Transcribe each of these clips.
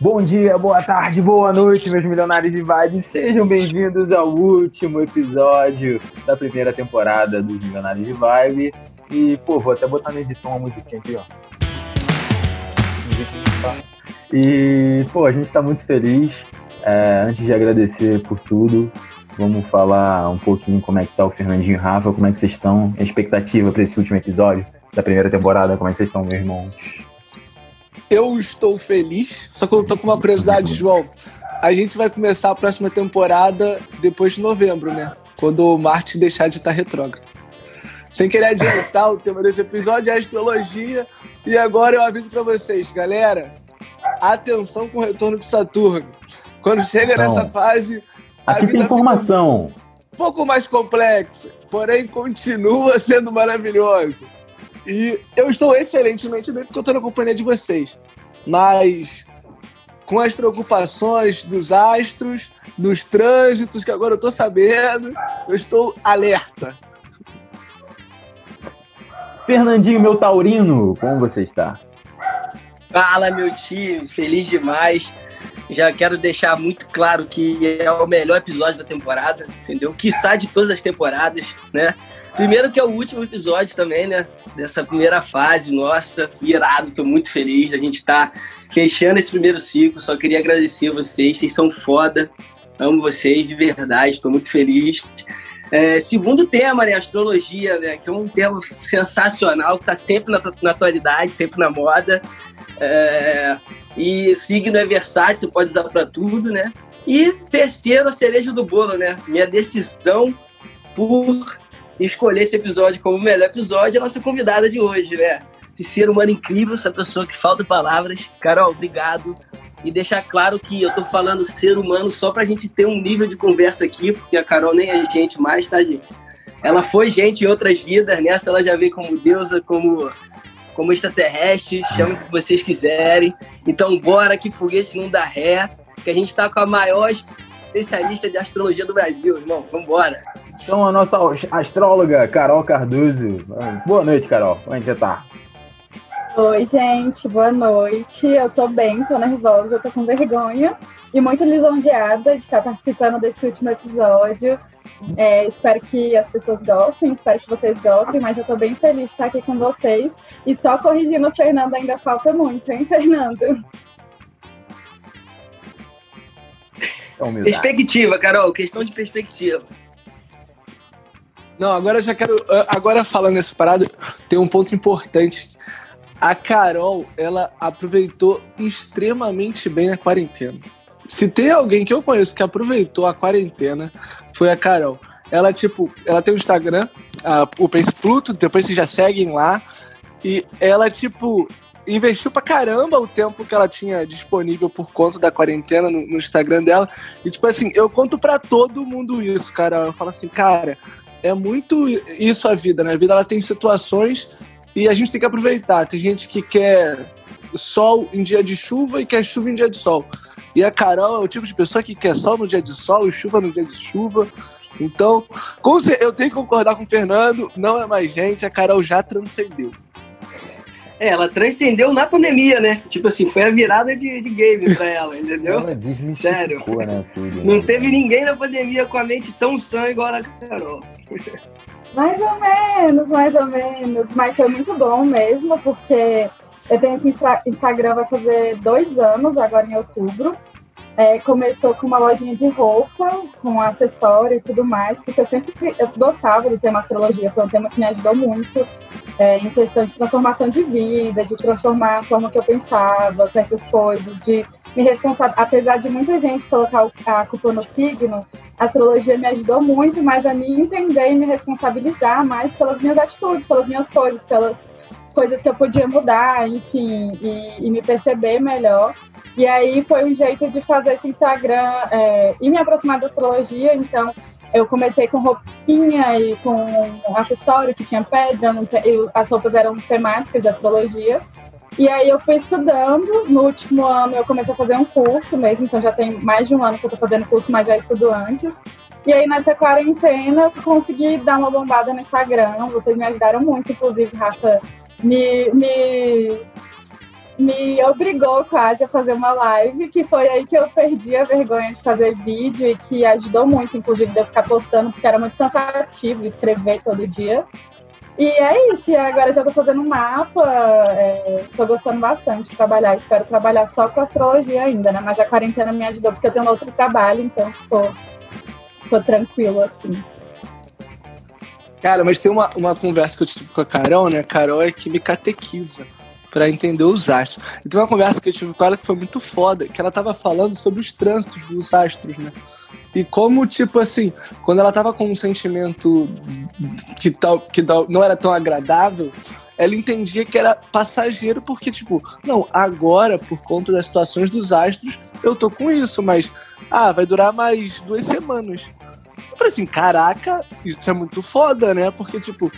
Bom dia, boa tarde, boa noite, meus milionários de vibe. Sejam bem-vindos ao último episódio da primeira temporada dos Milionários de Vibe. E, pô, vou até botar na edição uma musiquinha aqui, ó. E, pô, a gente tá muito feliz. É, antes de agradecer por tudo, vamos falar um pouquinho como é que tá o Fernandinho e Rafa, como é que vocês estão, a expectativa para esse último episódio da primeira temporada, como é que vocês estão, meus irmãos? Eu estou feliz, só que eu tô com uma curiosidade, João. A gente vai começar a próxima temporada depois de novembro, né? Quando o Marte deixar de estar retrógrado. Sem querer adiantar o tema desse episódio, é astrologia. E agora eu aviso para vocês, galera, atenção com o retorno de Saturno. Quando chega Então, nessa fase. Aqui tem informação. um pouco mais complexo, porém continua sendo maravilhoso. E eu estou excelentemente bem porque eu estou na companhia de vocês. Mas com as preocupações dos astros, dos trânsitos, que agora eu estou sabendo, eu estou alerta. Fernandinho, meu taurino, como você está? Fala, meu time, feliz demais. Já quero deixar muito claro que é o melhor episódio da temporada, entendeu? Quiçá de todas as temporadas, né? Primeiro que é o último episódio também, né? Dessa primeira fase, nossa, irado, tô muito feliz. A gente tá fechando esse primeiro ciclo, só queria agradecer a vocês, vocês são foda. Amo vocês de verdade, tô muito feliz. É, segundo tema, né? Astrologia, né? Que é um tema sensacional, que tá sempre na, na atualidade, sempre na moda. É, e signo é versátil, você pode usar para tudo, né? E terceiro, a cereja do bolo, né? Minha decisão por escolher esse episódio como o melhor episódio é a nossa convidada de hoje, né? Esse ser humano incrível, essa pessoa que falta palavras. Carol, obrigado. E deixar claro que eu tô falando ser humano só pra gente ter um nível de conversa aqui, porque a Carol nem é gente mais, tá, gente? Ela foi gente em outras vidas, nessa ela já veio como deusa, como como extraterrestre, chama o que vocês quiserem. Então, bora que foguete não dá ré, que a gente tá com a maior especialista de astrologia do Brasil, irmão. Vambora. Então, a nossa astróloga, Carol Cardoso. Boa noite, Carol. Como é você tá? Oi, gente, boa noite. Eu tô bem, tô nervosa, tô com vergonha e muito lisonjeada de estar participando desse último episódio. É, espero que as pessoas gostem, espero que vocês gostem, mas já tô bem feliz de estar aqui com vocês. E só corrigindo o Fernando, ainda falta muito, hein, Fernando? É humildade. Perspectiva, Carol, questão de perspectiva. Não, agora eu já quero. Agora falando nessa parada, tem um ponto importante. A Carol, ela aproveitou extremamente bem a quarentena. Se tem alguém que eu conheço que aproveitou a quarentena, foi a Carol. Ela, tipo, ela tem o Instagram, a, o Pense Pluto, depois vocês já seguem lá. E ela, tipo, investiu pra caramba o tempo que ela tinha disponível por conta da quarentena no, no Instagram dela. E, tipo assim, eu conto pra todo mundo isso, cara. Eu falo assim, cara, é muito isso a vida, né? A vida ela tem situações e a gente tem que aproveitar. Tem gente que quer sol em dia de chuva e quer chuva em dia de sol. E a Carol é o tipo de pessoa que quer sol no dia de sol e chuva no dia de chuva. Então, eu tenho que concordar com o Fernando, não é mais gente, a Carol já transcendeu. É, ela transcendeu na pandemia, né? Tipo assim, foi a virada de, de game pra ela, entendeu? Ela desmistificou, Sério. né, tudo. Não teve ninguém na pandemia com a mente tão sã igual a Carol. Mais ou menos, mais ou menos. Mas foi muito bom mesmo, porque eu tenho esse Insta- Instagram vai fazer dois anos, agora em outubro. É, começou com uma lojinha de roupa, com acessório e tudo mais, porque eu sempre eu gostava do tema astrologia, foi um tema que me ajudou muito é, em questão de transformação de vida, de transformar a forma que eu pensava, certas coisas, de me responsabilizar. Apesar de muita gente colocar a culpa no signo, a astrologia me ajudou muito, mas a me entender e me responsabilizar mais pelas minhas atitudes, pelas minhas coisas, pelas coisas que eu podia mudar, enfim, e, e me perceber melhor. E aí foi um jeito de fazer esse Instagram é, e me aproximar da astrologia. Então, eu comecei com roupinha e com um acessório que tinha pedra, não te- e as roupas eram temáticas de astrologia. E aí eu fui estudando. No último ano eu comecei a fazer um curso mesmo, então já tem mais de um ano que eu tô fazendo curso, mas já estudo antes. E aí nessa quarentena eu consegui dar uma bombada no Instagram. Vocês me ajudaram muito, inclusive, Rafa, me, me me obrigou quase a fazer uma live, que foi aí que eu perdi a vergonha de fazer vídeo e que ajudou muito, inclusive, de eu ficar postando, porque era muito cansativo escrever todo dia. E é isso, e agora já tô fazendo um mapa, é, tô gostando bastante de trabalhar, espero trabalhar só com astrologia ainda, né? Mas a quarentena me ajudou porque eu tenho outro trabalho, então ficou, ficou tranquilo, assim. Cara, mas tem uma, uma conversa que eu tive com a Carol, né? A Carol é que me catequiza para entender os astros. E tem uma conversa que eu tive com ela que foi muito foda, que ela tava falando sobre os trânsitos dos astros, né? E como, tipo assim, quando ela tava com um sentimento que, tal, que tal, não era tão agradável, ela entendia que era passageiro, porque, tipo, não, agora, por conta das situações dos astros, eu tô com isso, mas, ah, vai durar mais duas semanas. Eu falei assim, caraca, isso é muito foda, né? Porque, tipo,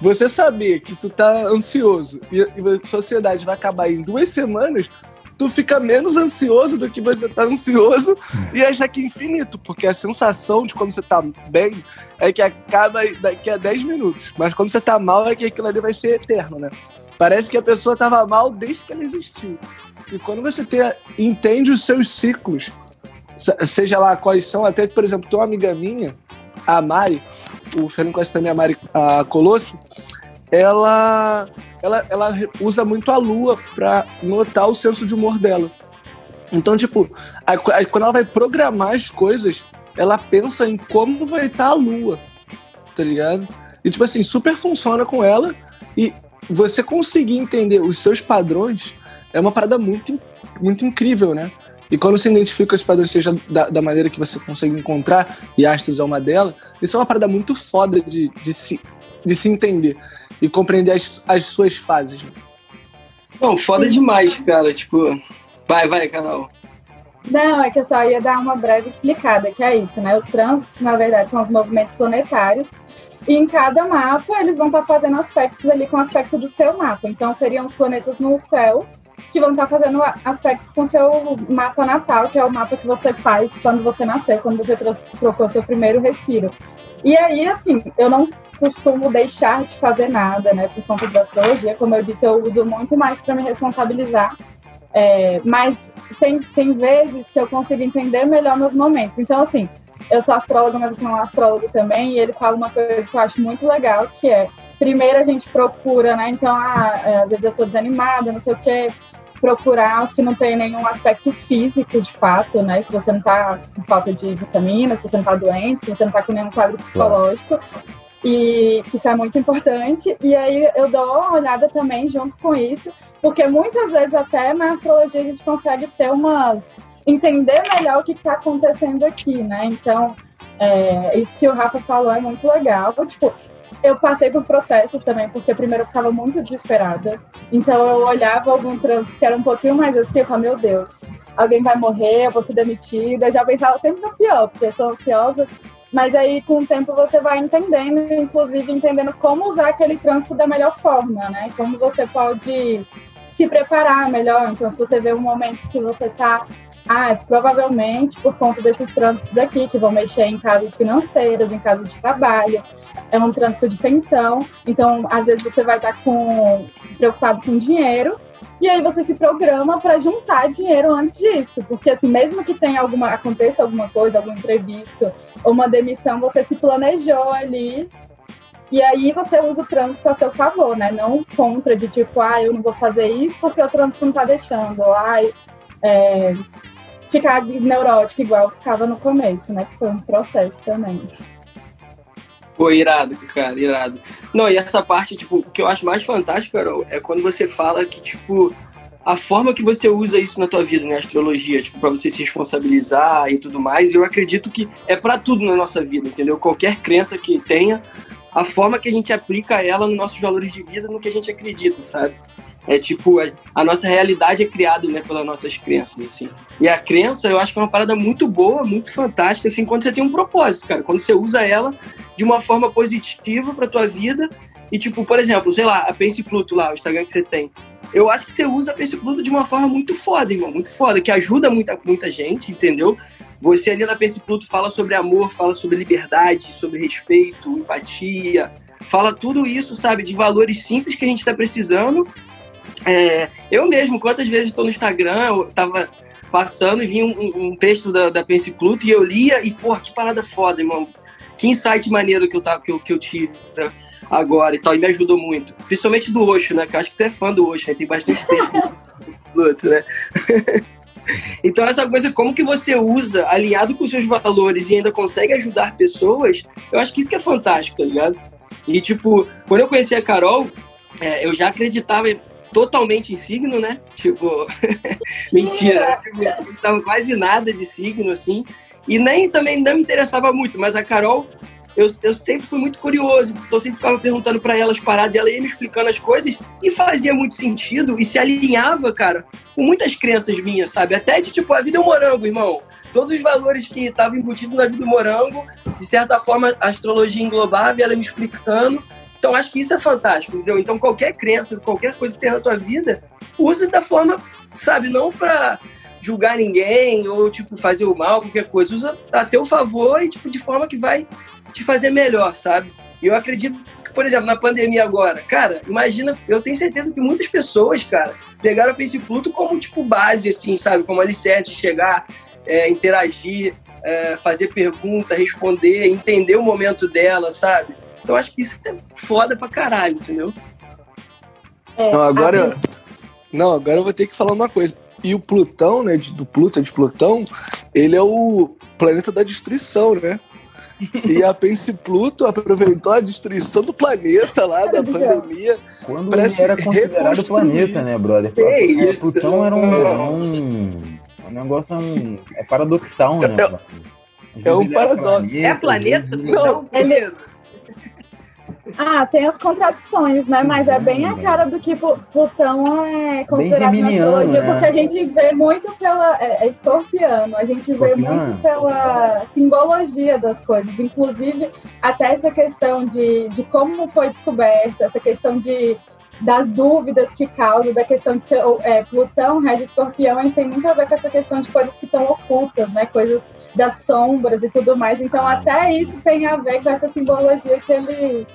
você saber que tu tá ansioso e, a sociedade vai acabar em duas semanas, tu fica menos ansioso do que você tá ansioso e acha que é infinito, porque a sensação de quando você tá bem é que acaba daqui a 10 minutos, mas quando você tá mal é que aquilo ali vai ser eterno, né? Parece que a pessoa tava mal desde que ela existiu. E quando você tem, entende os seus ciclos, seja lá quais são, até, por exemplo, tem uma amiga minha, a Mari, o Fernando conhece também a Mari a Colosso, ela, ela, ela usa muito a lua para notar o senso de humor dela. Então, tipo, a, a, quando ela vai programar as coisas, ela pensa em como vai estar tá a lua, tá ligado? E, tipo assim, super funciona com ela e você conseguir entender os seus padrões é uma parada muito, muito incrível, né? E quando você identifica os padrões, seja da, da, maneira que você consegue encontrar, e Astros é uma delas, isso é uma parada muito foda de, de, se, de se entender e compreender as, as suas fases. Né? Não, foda demais, cara. Tipo, vai, vai, canal. Não, é que eu só ia dar uma breve explicada, que é isso, né? Os trânsitos, na verdade, são os movimentos planetários. E em cada mapa, eles vão estar fazendo aspectos ali com o aspecto do seu mapa. Então, seriam os planetas no céu que vão estar fazendo aspectos com seu mapa natal, que é o mapa que você faz quando você nasceu, quando você trocou seu primeiro respiro. E aí, assim, eu não costumo deixar de fazer nada, né, por conta da astrologia. Como eu disse, eu uso muito mais para me responsabilizar. É, mas tem, tem vezes que eu consigo entender melhor meus momentos. Então, assim, eu sou astróloga, mas eu tenho um astrólogo também, e ele fala uma coisa que eu acho muito legal, que é primeiro a gente procura, né? Então, ah, é, às vezes eu tô desanimada, não sei o quê, procurar se não tem nenhum aspecto físico de fato, né? Se você não tá com falta de vitamina, se você não tá doente, se você não tá com nenhum quadro psicológico. E que isso é muito importante. E aí eu dou uma olhada também junto com isso, porque muitas vezes até na astrologia a gente consegue ter umas. entender melhor o que está acontecendo aqui, né? Então, é, isso que o Rafa falou é muito legal. Tipo, eu passei por processos também, porque primeiro eu ficava muito desesperada. Então eu olhava algum trânsito que era um pouquinho mais assim, eu falava, meu Deus, alguém vai morrer, eu vou ser demitida. Eu já pensava sempre no pior, porque eu sou ansiosa. Mas aí, com o tempo, você vai entendendo, inclusive entendendo como usar aquele trânsito da melhor forma, né? Como você pode se preparar melhor. Então, se você vê um momento que você está ah, provavelmente por conta desses trânsitos aqui, que vão mexer em casas financeiras, em casas de trabalho. É um trânsito de tensão. Então, às vezes, você vai estar com, preocupado com dinheiro. E aí você se programa para juntar dinheiro antes disso, porque assim, mesmo que tenha alguma aconteça alguma coisa, algum imprevisto ou uma demissão, você se planejou ali e aí você usa o trânsito a seu favor, né? Não contra de tipo, ah, eu não vou fazer isso porque o trânsito não tá deixando. Ai, é, ficar neurótica igual ficava no começo, né? Que foi um processo também. Pô, irado, cara, irado. Não, e essa parte, tipo, o que eu acho mais fantástico, Carol, é quando você fala que, tipo, a forma que você usa isso na tua vida, né, astrologia, tipo, para você se responsabilizar e tudo mais, eu acredito que é para tudo na nossa vida, entendeu? Qualquer crença que tenha, a forma que a gente aplica ela nos nossos valores de vida, no que a gente acredita, sabe? É tipo, a, a nossa realidade é criada né, pelas nossas crenças, assim. E a crença, eu acho que é uma parada muito boa, muito fantástica, assim, quando você tem um propósito, cara. Quando você usa ela de uma forma positiva pra tua vida. E, tipo, por exemplo, sei lá, a Pense Pluto lá, o Instagram que você tem. Eu acho que você usa a Pense Pluto de uma forma muito foda, irmão, muito foda, que ajuda muita, muita gente, entendeu? Você ali na Pense Pluto fala sobre amor, fala sobre liberdade, sobre respeito, empatia, fala tudo isso, sabe, de valores simples que a gente está precisando É, eu mesmo, quantas vezes estou no Instagram, eu tava passando e vi um, um texto da, da Pense Pluto e eu lia e, porra, que parada foda, irmão. Que insight maneiro que eu, tava, que eu, que eu tive né, agora e tal, e me ajudou muito. Principalmente do Osho, né? Que eu acho que tu é fã do Osho, né? Tem bastante texto do Pluto, né? então, essa coisa, como que você usa, alinhado com seus valores e ainda consegue ajudar pessoas, eu acho que isso que é fantástico, tá ligado? E, tipo, quando eu conheci a Carol, é, eu já acreditava totalmente em signo, né? Tipo, mentira. Tipo, eu não tava quase nada de signo, assim. E nem também não me interessava muito, mas a Carol, eu, eu sempre fui muito curioso, então sempre ficava perguntando para ela as paradas, e ela ia me explicando as coisas e fazia muito sentido e se alinhava, cara, com muitas crenças minhas, sabe? Até de tipo, a vida é um morango, irmão. Todos os valores que estavam embutidos na vida do morango, de certa forma, a astrologia englobava e ela me explicando. Então, acho que isso é fantástico, entendeu? Então, qualquer crença, qualquer coisa que tem na tua vida, use da forma, sabe, não para julgar ninguém ou, tipo, fazer o mal, qualquer coisa. Usa a teu favor e, tipo, de forma que vai te fazer melhor, sabe? E eu acredito que, por exemplo, na pandemia agora, cara, imagina, eu tenho certeza que muitas pessoas, cara, pegaram Pense Pluto como, tipo, base, assim, sabe? Como alicerce, chegar, é, interagir, é, fazer pergunta, responder, entender o momento dela, sabe? Então acho que isso é foda pra caralho, entendeu? É, não, agora. Não, agora eu vou ter que falar uma coisa. E o Plutão, né, do Pluto, de Plutão, ele é o planeta da destruição, né? E a Pense Pluto aproveitou a destruição do planeta lá da pandemia. Quando ele era considerado planeta, né, brother? É isso, Plutão era um, era um, um negócio um, é paradoxal, né? É, é um paradoxo. É planeta? Não, ele, ah, tem as contradições, né? Mas é bem a cara do que Plutão é considerado na astrologia, né? porque a gente vê muito pela. É, é escorpiano, a gente vê muito pela simbologia das coisas. Inclusive, até essa questão de, de como foi descoberta, essa questão de das dúvidas que causa, da questão de ser é, Plutão, rege escorpião, e tem muito a ver com essa questão de coisas que estão ocultas, né? Coisas das sombras e tudo mais. Então, até isso tem a ver com essa simbologia que ele,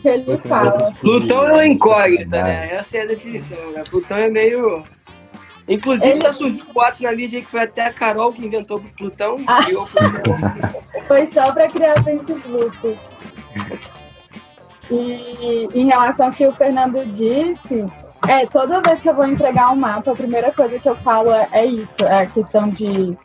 que ele fala. Plutão é uma incógnita, né? Essa é a definição, né? Plutão é meio. Inclusive, ele... tá surgindo boatos na mídia que foi até a Carol que inventou Plutão. Ah. foi só para criar esse Pluto. E em relação ao que o Fernando disse, é, toda vez que eu vou entregar um mapa, a primeira coisa que eu falo é, é isso, é a questão de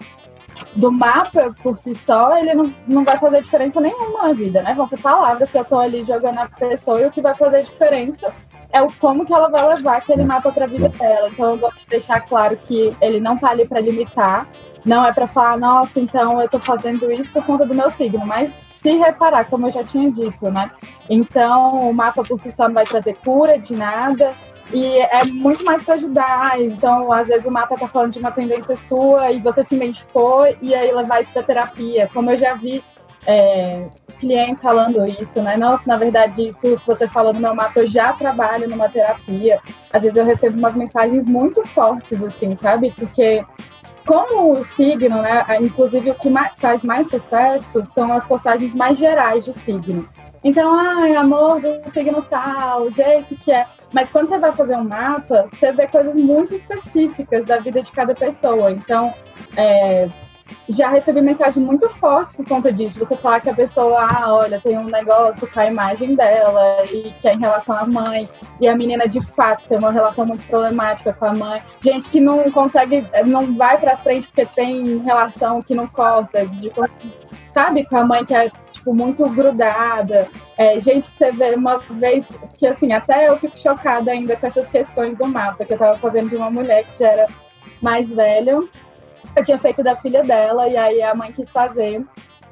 do mapa por si só, ele não, não vai fazer diferença nenhuma na vida, né? Vão ser palavras que eu tô ali jogando na pessoa e o que vai fazer diferença é o como que ela vai levar aquele mapa para a vida dela. Então eu gosto de deixar claro que ele não tá ali para limitar, não é para falar, nossa, então eu tô fazendo isso por conta do meu signo, mas se reparar, como eu já tinha dito, né? Então o mapa por si só não vai trazer cura de nada, e é muito mais para ajudar. Então, às vezes o mapa está falando de uma tendência sua e você se identificou e aí levar isso para terapia. Como eu já vi é, clientes falando isso, né? Nossa, na verdade, isso que você falou no meu mapa, eu já trabalho numa terapia. Às vezes eu recebo umas mensagens muito fortes, assim, sabe? Porque como o signo, né? Inclusive o que mais, faz mais sucesso são as postagens mais gerais do signo. Então, ai, amor do signo tal, o jeito que é. Mas quando você vai fazer um mapa, você vê coisas muito específicas da vida de cada pessoa. Então, é, já recebi mensagem muito forte por conta disso. Você falar que a pessoa, ah, olha, tem um negócio com a imagem dela e que é em relação à mãe. E a menina, de fato, tem uma relação muito problemática com a mãe. Gente que não consegue, não vai pra frente porque tem relação que não corta, de, sabe, com a mãe que é tipo, muito grudada. É, gente que você vê uma vez que, assim, até eu fico chocada ainda com essas questões do mapa, que eu tava fazendo de uma mulher que já era mais velha. Eu tinha feito da filha dela, e aí a mãe quis fazer.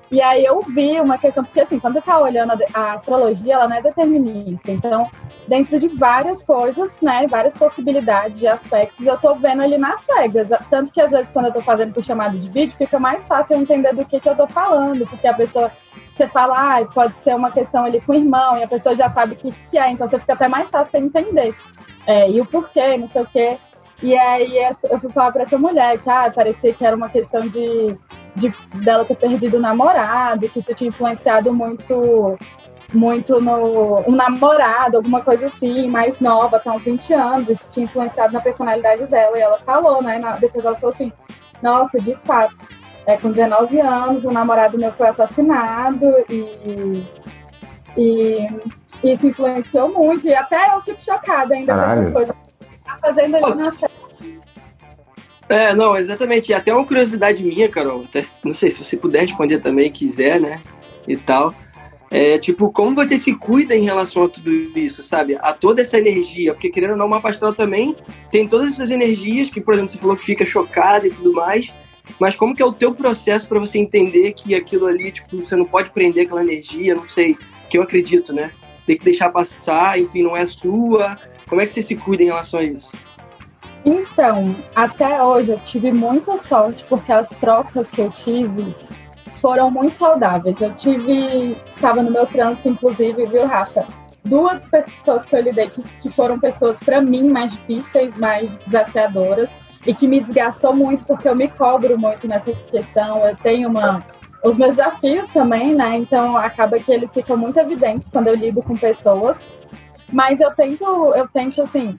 E aí eu vi uma questão, porque assim, quando você tá olhando a, astrologia, ela não é determinista. Então, dentro de várias coisas, né, várias possibilidades de aspectos, eu tô vendo ali nas cegas. Tanto que às vezes quando eu tô fazendo por chamada de vídeo, fica mais fácil eu entender do que que eu tô falando, porque a pessoa você fala, ah, pode ser uma questão ali com o irmão, e a pessoa já sabe o que, que é, então você fica até mais fácil você entender. É, e o porquê, não sei o quê. E aí eu fui falar para essa mulher que ah, parecia que era uma questão de, de dela ter perdido o namorado, que isso tinha influenciado muito muito no um namorado, alguma coisa assim, mais nova, até uns 20 anos, isso tinha influenciado na personalidade dela. E ela falou, né? Depois ela falou assim, nossa, de fato, é, com 19 anos, o namorado meu foi assassinado e, e isso influenciou muito. E até eu fico chocada ainda com essas coisas que tá fazendo ali na série. É, não, exatamente. E até uma curiosidade minha, Carol, até, não sei se você puder responder também, quiser, né? E tal. É, tipo, como você se cuida em relação a tudo isso, sabe? A toda essa energia, porque querendo ou não, uma pastoral também tem todas essas energias que, por exemplo, você falou que fica chocada e tudo mais, mas como que é o teu processo para você entender que aquilo ali, tipo, você não pode prender aquela energia, não sei, que eu acredito, né? Tem que deixar passar, enfim, não é sua. Como é que você se cuida em relação a isso? Então, até hoje eu tive muita sorte, porque as trocas que eu tive foram muito saudáveis. Eu tive, estava no meu trânsito, inclusive, viu, Rafa? Duas pessoas que eu lidei que, que foram pessoas, para mim, mais difíceis, mais desafiadoras, e que me desgastou muito, porque eu me cobro muito nessa questão. Eu tenho uma. Os meus desafios também, né? Então, acaba que eles ficam muito evidentes quando eu lido com pessoas. Mas eu tento, eu tento, assim,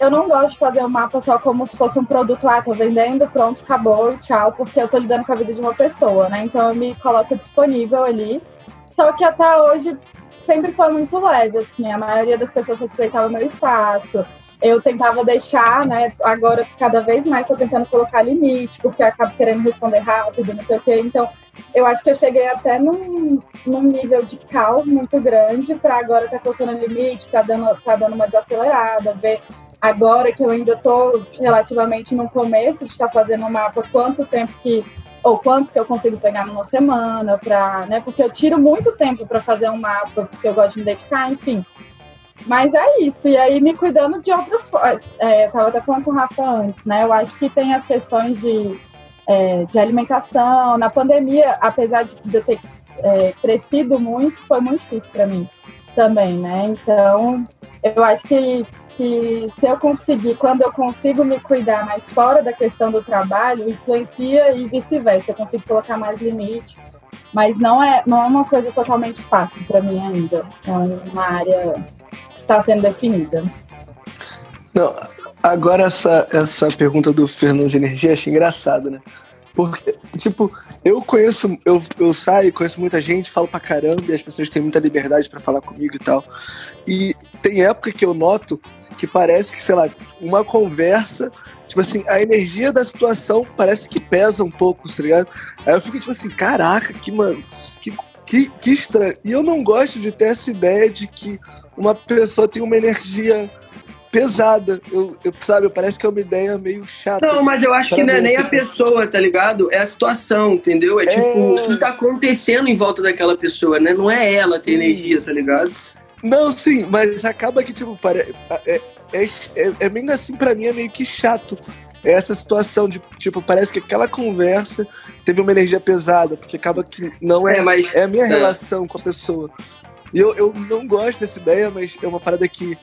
eu não gosto de fazer o mapa só como se fosse um produto, ah, tô vendendo, pronto, acabou tchau, porque eu tô lidando com a vida de uma pessoa, né? Então eu me coloco disponível ali. Só que até hoje sempre foi muito leve, assim, a maioria das pessoas respeitava meu espaço. Eu tentava deixar, né? Agora, cada vez mais, tô tentando colocar limite, porque acabo querendo responder rápido, não sei o quê. Então, eu acho que eu cheguei até num, num nível de caos muito grande para agora tá colocando limite, tá dando, tá dando uma desacelerada, ver agora que eu ainda estou relativamente no começo de estar tá fazendo um mapa, quanto tempo que ou quantos que eu consigo pegar numa semana para, né? Porque eu tiro muito tempo para fazer um mapa, porque eu gosto de me dedicar, enfim. Mas é isso, e aí me cuidando de outras formas. É, eu tava até falando com o Rafa antes, né? Eu acho que tem as questões de, é, de alimentação. Na pandemia, apesar de eu ter é, crescido muito, foi muito difícil para mim também, né? Então, eu acho que que se eu conseguir, quando eu consigo me cuidar mais fora da questão do trabalho, influencia e vice-versa. Eu consigo colocar mais limite, mas não é, não é uma coisa totalmente fácil para mim ainda. É uma área que está sendo definida. Não, agora essa, essa pergunta do Fernando de Energia achei engraçado, né? Porque, tipo, eu conheço, eu, eu saio, conheço muita gente, falo pra caramba, e as pessoas têm muita liberdade para falar comigo e tal. E tem época que eu noto que parece que, sei lá, uma conversa, tipo assim, a energia da situação parece que pesa um pouco, tá ligado? Aí eu fico tipo assim, caraca, que, mano, que, que, que estranho. E eu não gosto de ter essa ideia de que uma pessoa tem uma energia pesada. Eu, eu, sabe, parece que é uma ideia meio chata. Não, mas eu acho que não é nem a pessoa, tá ligado? É a situação, entendeu? É, é, tipo o que tá acontecendo em volta daquela pessoa, né? Não é ela ter energia, tá ligado? Não, sim, mas acaba que, tipo, pare... é, é, é, é meio assim, pra mim, é meio que chato. Essa situação de, tipo, parece que aquela conversa teve uma energia pesada, porque acaba que não é, é, mas, é a minha é. relação com a pessoa. E eu, eu não gosto dessa ideia, mas é uma parada que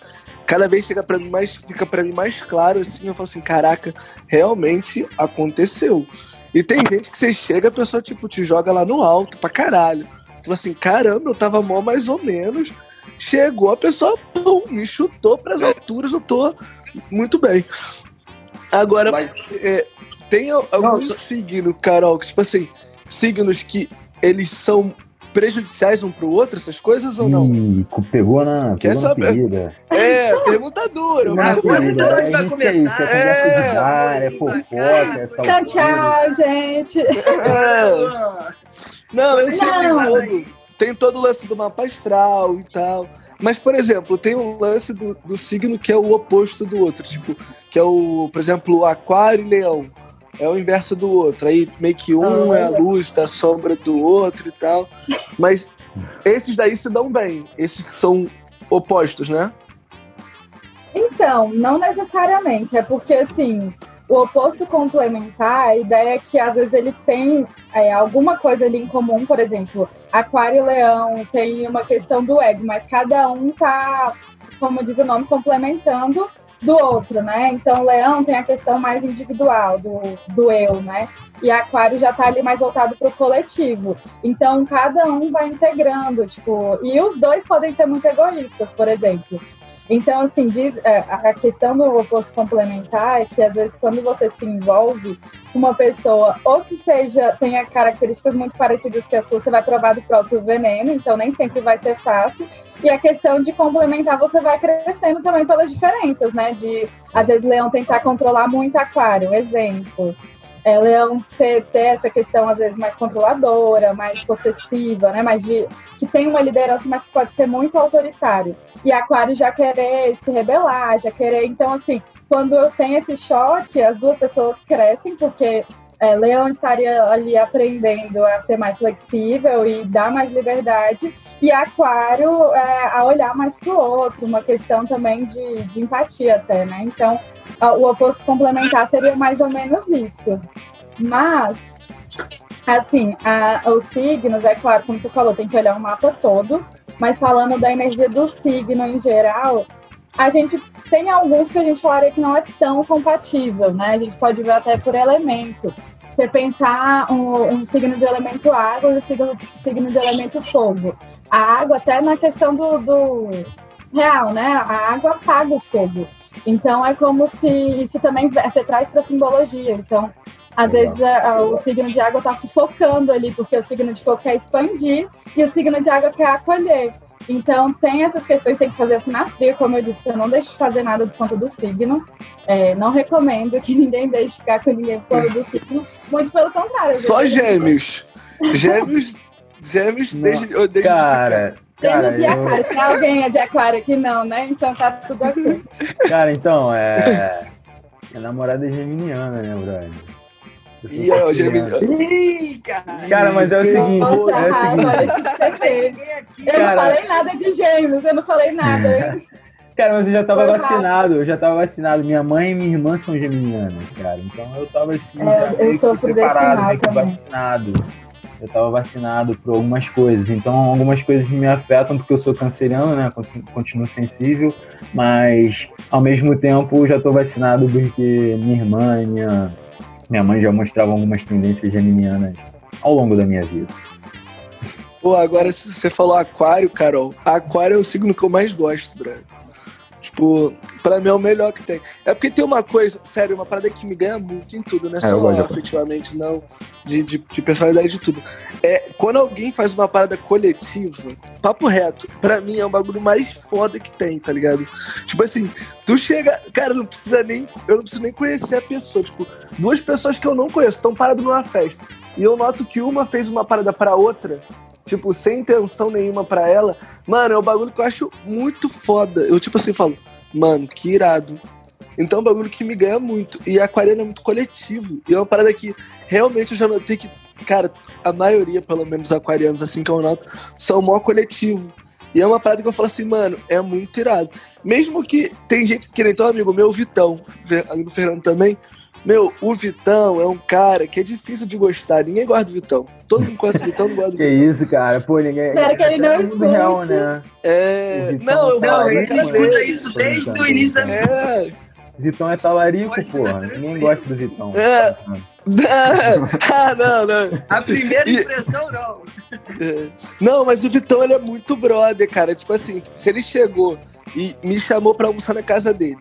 cada vez chega para mim mais, fica para mim mais claro, assim, eu falo assim, caraca, realmente aconteceu. E tem gente que você chega, a pessoa, tipo, te joga lá no alto pra caralho. Fala assim, caramba, eu tava mó mais ou menos, Chegou a pessoa, pum, me chutou para as alturas, eu tô muito bem. Agora, Mas... é, tem algum Não, signo, Carol, que tipo assim, signos que eles são prejudiciais um pro outro, essas coisas ou não? Ih, pegou na, Quer pegou saber? Na é, pergunta dura. Não, pergunta dura, vai é começar. É, é, bar, é fofoca, é Tchau, tchau, gente. É. Não, eu sei que tem todo tem todo o lance do mapa astral e tal. Mas, por exemplo, tem um lance do, do signo que é o oposto do outro. Tipo, que é o, por exemplo, o aquário e leão. É o inverso do outro. Aí meio que um ah, é a luz da sombra do outro e tal. Mas esses daí se dão bem. Esses que são opostos, né? Então, não necessariamente. É porque, assim, o oposto complementar, a ideia é que às vezes eles têm é, alguma coisa ali em comum, por exemplo, Aquário e Leão tem uma questão do ego, mas cada um tá, como diz o nome, complementando do outro, né? Então, leão tem a questão mais individual do, do eu, né? E aquário já tá ali mais voltado para o coletivo. Então, cada um vai integrando, tipo, e os dois podem ser muito egoístas, por exemplo. Então, assim, diz, é, a questão do oposto complementar é que, às vezes, quando você se envolve com uma pessoa, ou que seja, tenha características muito parecidas que a sua, você vai provar do próprio veneno, então nem sempre vai ser fácil. E a questão de complementar, você vai crescendo também pelas diferenças, né? De, às vezes, leão tentar controlar muito aquário, exemplo. É, leão ser, ter essa questão, às vezes, mais controladora, mais possessiva, né? Mais de, que tem uma liderança, mas que pode ser muito autoritário e Aquário já querer se rebelar, já querer. Então, assim, quando eu tenho esse choque, as duas pessoas crescem, porque é, Leão estaria ali aprendendo a ser mais flexível e dar mais liberdade, e Aquário é, a olhar mais para o outro, uma questão também de, de empatia até, né? Então, o oposto complementar seria mais ou menos isso. Mas, assim, a, os signos, é claro, como você falou, tem que olhar o mapa todo, mas falando da energia do signo em geral, a gente tem alguns que a gente falaria que não é tão compatível, né? A gente pode ver até por elemento. Você pensar um, um signo de elemento água e um signo, signo de elemento fogo. A água, até na questão do, do real, né? A água apaga o fogo. Então é como se isso também você traz para simbologia. Então às vezes a, a, o signo de água está sufocando ali, porque o signo de fogo quer expandir e o signo de água quer acolher. Então, tem essas questões, tem que fazer a sinastria, como eu disse, eu não deixo de fazer nada por conta do signo. É, não recomendo que ninguém deixe ficar com ninguém por conta do signo. Muito pelo contrário. Só gêmeos. Gêmeos, gêmeos, desde, eu deixo cara, de ficar. Gêmeos e aquário. Tem alguém é de aquário aqui não, né? Então tá tudo ok. Cara, então, é... Minha namorada é geminiana, né, brother? E aí, Geminiano. Ih, cara. Cara, mas é o seguinte. Nossa, é o seguinte. Eu Cara- não falei nada de gêmeos, eu não falei nada. hein? Cara, mas eu já tava Foi vacinado, eu já tava vacinado. Minha mãe e minha irmã são geminianas, cara. Então eu tava assim, É, eu desse preparado, mal meio que também. vacinado. Eu tava vacinado por algumas coisas. Então algumas coisas me afetam porque eu sou canceriano, né? Con- Continuo sensível, mas ao mesmo tempo já tô vacinado porque minha irmã minha, minha mãe já mostravam algumas tendências geminianas ao longo da minha vida. Pô, agora você falou aquário, Carol, aquário é o signo que eu mais gosto, brother. Tipo, pra mim é o melhor que tem. É porque tem uma coisa, sério, uma parada que me ganha muito em tudo, não é só afetivamente, não, de, de, de personalidade de tudo. É, quando alguém faz uma parada coletiva, papo reto, pra mim é o bagulho mais foda que tem, tá ligado? Tipo assim, tu chega, cara, não precisa nem, eu não preciso nem conhecer a pessoa, tipo, duas pessoas que eu não conheço estão paradas numa festa, e eu noto que uma fez uma parada pra outra, tipo, sem intenção nenhuma pra ela, mano, é um bagulho que eu acho muito foda. Eu, tipo assim, falo, mano, que irado. Então é um bagulho que me ganha muito. E a aquariana é muito coletivo. E é uma parada que realmente eu já notei que, cara, a maioria, pelo menos, aquarianos, assim que eu noto, são mó coletivo. E é uma parada que eu falo assim, mano, é muito irado. Mesmo que tem gente que nem teu amigo meu, Vitão, amigo Fernando também. Meu, o Vitão é um cara que é difícil de gostar. Ninguém gosta do Vitão. Todo mundo conhece o Vitão, não gosta do Que Vitão. isso, cara? Pô, ninguém. Espero que ele não é muito real, escute. né? É. Vitão Não, eu tá falo na cara dele. isso desde o início da minha É. Vitão é talarico, porra. Ninguém gosta do Vitão. É. ah, não, não. A primeira impressão, não. É. Não, mas o Vitão ele é muito brother, cara. Tipo assim, se ele chegou e me chamou pra almoçar na casa dele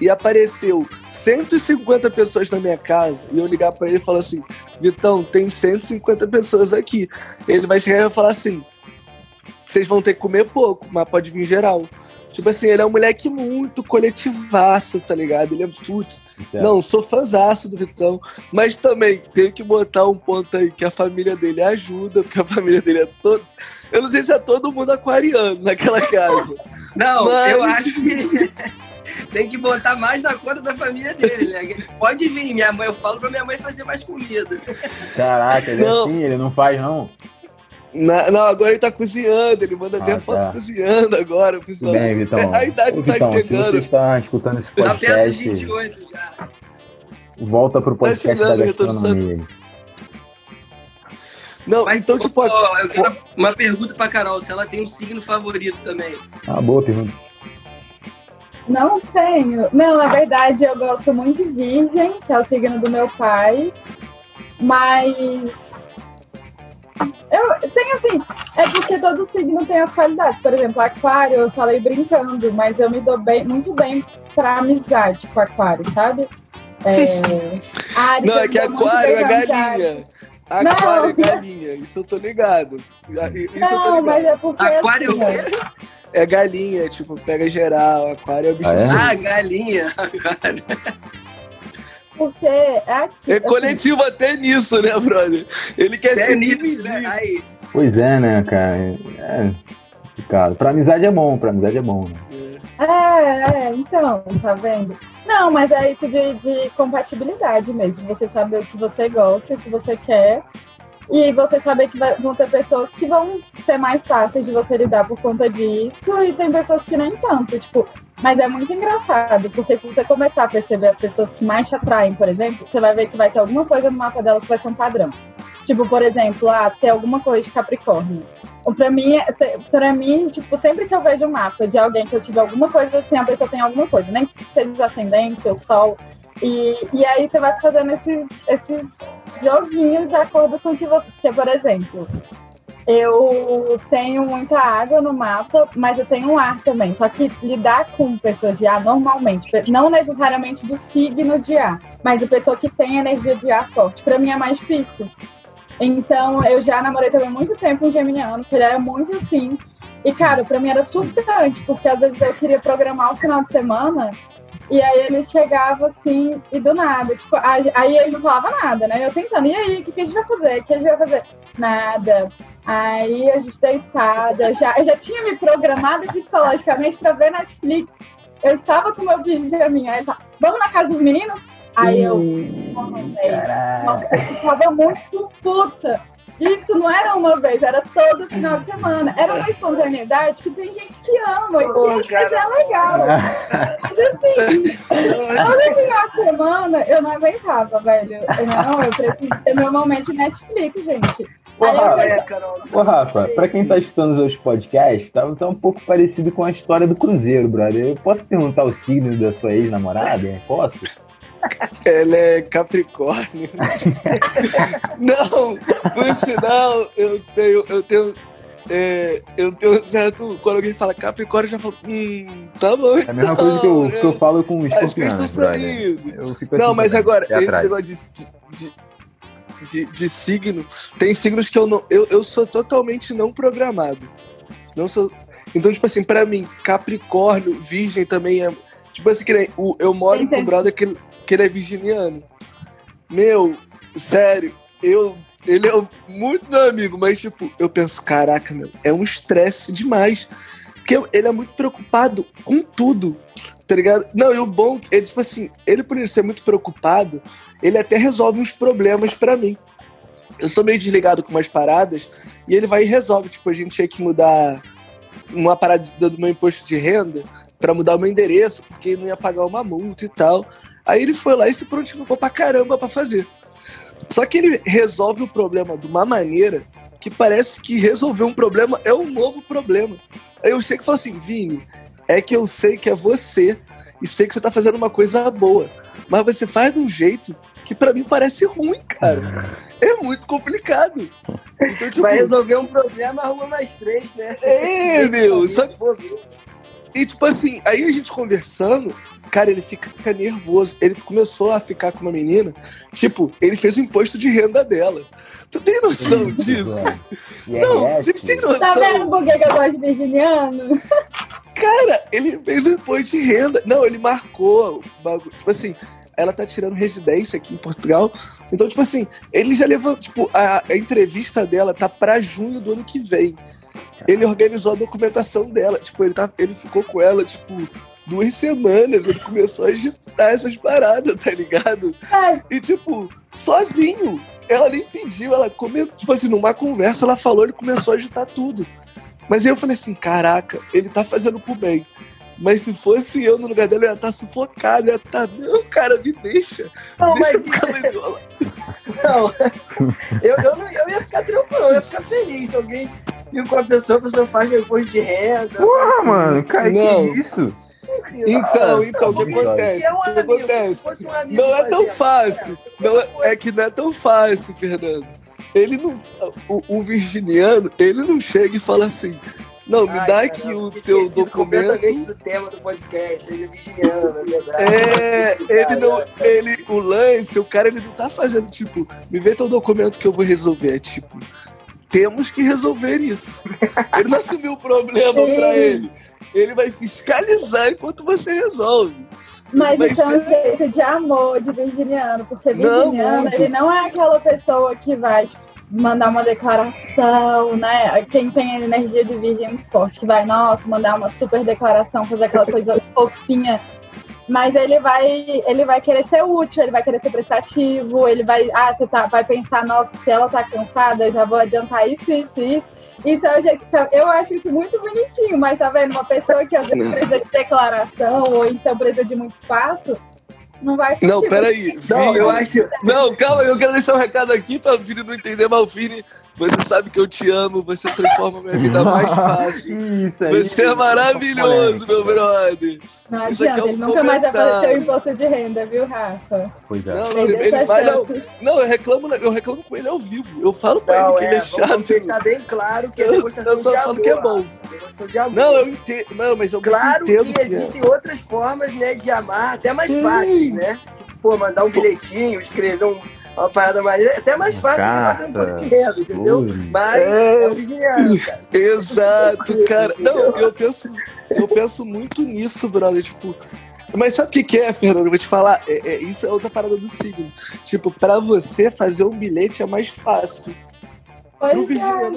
e apareceu 150 pessoas na minha casa e eu ligar pra ele e falar assim: Vitão, tem 150 pessoas aqui. Ele vai chegar e vai falar assim: vocês vão ter que comer pouco, mas pode vir geral. Tipo assim, ele é um moleque muito coletivaço, tá ligado? Ele é putz. Certo. Não, sou fãzaço do Vitão, mas também tenho que botar um ponto aí que a família dele ajuda, porque a família dele é todo. Eu não sei se é todo mundo aquariano naquela casa. Não, Mas- eu acho que tem que botar mais na conta da família dele, né? Pode vir, minha mãe, eu falo pra minha mãe fazer mais comida. Caraca, ele é Não. assim, ele não faz, não? Na- não, agora ele tá cozinhando, ele manda até Ah, foto tá. cozinhando agora, pessoal. bem, Vitão. A idade Ô, tá Vitão, se entregando. você está escutando esse Tá perto dos podcast, 28 já. volta pro podcast chegando da gastronomia. Não, Mas, então, tipo, ó, eu quero uma pergunta pra Carol, se ela tem um signo favorito também. Ah, boa pergunta. Não tenho. Não, na verdade, eu gosto muito de Virgem, que é o signo do meu pai. Mas. Eu tenho assim. É porque todo signo tem as qualidades. Por exemplo, Aquário, eu falei brincando, mas eu me dou bem, muito bem pra amizade com Aquário, sabe? É, Ares, não, é que Aquário é galinha. Aquário não, é galinha, isso eu tô ligado. Isso não, eu tô ligado. Mas é porque Aquário assim, é galinha, tipo, pega geral. Aquário é o bicho. Ah, é? ah galinha. Porque é aqui. É coletivo assim. até nisso, né, brother? Ele quer se dividir. Né? Pois é, né, cara? É complicado. Pra amizade é bom, pra amizade é bom, né? É, é, então, tá vendo? Não, mas é isso de, de compatibilidade mesmo. Você saber o que você gosta, o que você quer. E você saber que vão ter pessoas que vão ser mais fáceis de você lidar por conta disso, e tem pessoas que nem tanto. Tipo, mas é muito engraçado, porque se você começar a perceber as pessoas que mais te atraem, por exemplo, você vai ver que vai ter alguma coisa no mapa delas que vai ser um padrão. Tipo, por exemplo, ah, ter alguma coisa de Capricórnio. Pra mim, pra mim, tipo, sempre que eu vejo um mapa de alguém que eu tive alguma coisa assim, a pessoa tem alguma coisa, nem que seja ascendente ou sol. E, e aí você vai fazendo esses, esses joguinhos de acordo com o que você. Porque, por exemplo, eu tenho muita água no mapa, mas eu tenho um ar também. Só que lidar com pessoas de ar normalmente, não necessariamente do signo de ar, mas a pessoa que tem energia de ar forte, para mim é mais difícil. Então, eu já namorei também muito tempo um geminiano, que ele era muito assim. E, cara, pra mim era surpreendente, porque às vezes eu queria programar o final de semana e aí ele chegava assim, e do nada, tipo, aí ele não falava nada, né? Eu tentando, e aí, o que, que a gente vai fazer? O que a gente vai fazer? Nada. Aí a gente deitada, já, eu já tinha me programado psicologicamente para ver Netflix. Eu estava com meu mim, aí ele fala, vamos na casa dos meninos? Aí eu, hum, nossa, eu tava muito puta. Isso não era uma vez, era todo final de semana. Era uma espontaneidade que tem gente que ama e que é legal. Mas assim, todo final de semana eu não aguentava, velho. Não, eu preciso ter meu momento de Netflix, gente. Ô, Rafa, é, Ô, Rafa, pra quem tá escutando os seus podcasts, tá, tá um pouco parecido com a história do Cruzeiro, brother. Eu posso perguntar o signo da sua ex-namorada? Posso? Ela é Capricórnio. não, por sinal, eu tenho, eu tenho, é, eu tenho certo. Quando alguém fala Capricórnio, eu já falo, hum, tá bom. É a mesma coisa que eu, né? que eu falo com o escorpião. Não, mas agora, esse negócio de, de, de, de, signo, tem signos que eu não. Eu, eu sou totalmente não programado. Não sou. Então, tipo assim, pra mim, Capricórnio, Virgem também é. Tipo assim, que nem, eu moro com o brother que que ele é virginiano. Meu, sério, eu. Ele é muito meu amigo, mas, tipo, eu penso, caraca, meu, é um estresse demais. Porque ele é muito preocupado com tudo, tá ligado? Não, e o bom, é tipo assim, ele por ele ser muito preocupado, ele até resolve uns problemas para mim. Eu sou meio desligado com umas paradas, e ele vai e resolve. Tipo, a gente tinha que mudar uma parada do meu imposto de renda para mudar o meu endereço, porque não ia pagar uma multa e tal. Aí ele foi lá e se prontificou pra caramba pra fazer. Só que ele resolve o problema de uma maneira que parece que resolver um problema é um novo problema. Aí eu sei que falo assim, Vini, é que eu sei que é você e sei que você tá fazendo uma coisa boa, mas você faz de um jeito que para mim parece ruim, cara. É muito complicado. Então, tipo, Vai resolver um problema, arruma mais três, né? É, meu. Só... E tipo assim, aí a gente conversando, Cara, ele fica nervoso. Ele começou a ficar com uma menina, tipo, ele fez o imposto de renda dela. Tu tem noção disso? Não, você tem noção. Tá vendo por que eu gosto de virginiano? Cara, ele fez o imposto de renda. Não, ele marcou. Tipo assim, ela tá tirando residência aqui em Portugal. Então, tipo assim, ele já levou. Tipo, a, a entrevista dela tá pra junho do ano que vem. Ele organizou a documentação dela. Tipo, ele, tá, ele ficou com ela, tipo, duas semanas ele começou a agitar essas paradas, tá ligado? É. E, tipo, sozinho. Ela nem pediu, ela comentou, tipo assim, numa conversa ela falou, ele começou a agitar tudo. Mas aí eu falei assim, caraca, ele tá fazendo pro bem. Mas se fosse eu no lugar dele, eu ia estar tá sufocado, ia estar, tá, não, cara, me deixa. Não, deixa mas... eu Não, eu, eu, não, eu ia ficar tranquilo, eu ia ficar feliz. Alguém viu com a pessoa, a pessoa faz meu imposto de renda. Porra, mano, cara, não. que isso? Então, então, o que acontece? É um O que acontece? um Não é tão fácil. Não é, é que não é tão fácil, Fernando. Ele não. O, o virginiano, ele não chega e fala assim. Não, me Ai, dá cara, aqui o teu completamente documento. do tema do podcast, ele é virginiano, é verdade. É, ele Cara, não. Ele, o lance, o cara, ele não tá fazendo, tipo, me vê teu documento que eu vou resolver. É tipo, temos que resolver isso. Ele não assumiu o problema pra ele. Ele vai fiscalizar enquanto você resolve. Mas Vai isso é um ser- jeito de amor de virginiano, porque Não, virginiano, muito. ele não é aquela pessoa que vai mandar uma declaração, né? Quem tem a energia de virgem é muito forte, que vai, nossa, mandar uma super declaração, fazer aquela coisa fofinha. Mas ele vai, ele vai querer ser útil, ele vai querer ser prestativo, ele vai, ah, você tá, vai pensar, nossa, se ela tá cansada, eu já vou adiantar isso, isso, isso. Isso é o jeito que eu- acho isso muito bonitinho, mas tá vendo? Uma pessoa que às vezes precisa de declaração ou então precisa de muito espaço, não vai Não, tipo, peraí. Não, Vini. eu acho. Não, calma, eu quero deixar um recado aqui para o Vini não entender mal. Vini, você sabe que eu te amo, você transforma minha vida mais fácil. Isso aí. Você é maravilhoso, meu brother. Não Isso aqui adianta, é um ele nunca mais vai fazer seu comentário. imposto de renda, viu, Rafa? Pois é. Não, não, ele, ele vai. Não, não, eu reclamo, eu reclamo com ele ao vivo. Eu falo pra Não, ele que é, ele é vamos chato. deixar bem claro que é Eu- demonstração eu só de falo amor. que é bom. Demonstração de amor. Não, eu entendo. Não, mas eu Claro entendo que que é. existem outras formas, né, de amar, até mais fáceis, né? Tipo, pô, mandar um bilhetinho, escrever um- uma parada maneira, é até mais fácil do que fazer um pouco de renda, entendeu? Ui. Mas É. é original, cara. Exato, cara. Não, eu penso, eu penso muito nisso, brother. Tipo, mas sabe o que, que é, Fernando? Eu vou te falar. É, é- isso é outra parada do signo. Tipo, pra você fazer um bilhete é mais fácil. É.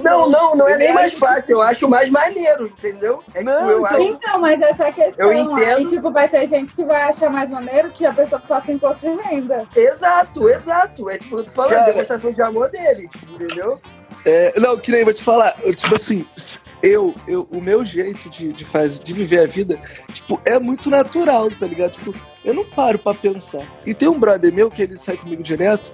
Não, não, não é nem mais fácil, eu acho mais maneiro, entendeu? É Não, tipo, eu então- acho. Então, mas essa é a questão. Eu entendo. Aí, tipo, vai ter gente que vai achar mais maneiro que a pessoa faça imposto de renda. Exato, exato. É tipo, eu tô falando, Cara. demonstração de amor dele, tipo, entendeu? É, não, que nem vou te falar. eu, tipo assim, eu, eu, o meu jeito de, de, fazer, de viver a vida, tipo, é muito natural, tá ligado? Tipo, eu não paro pra pensar. E tem um brother meu que ele sai comigo direto.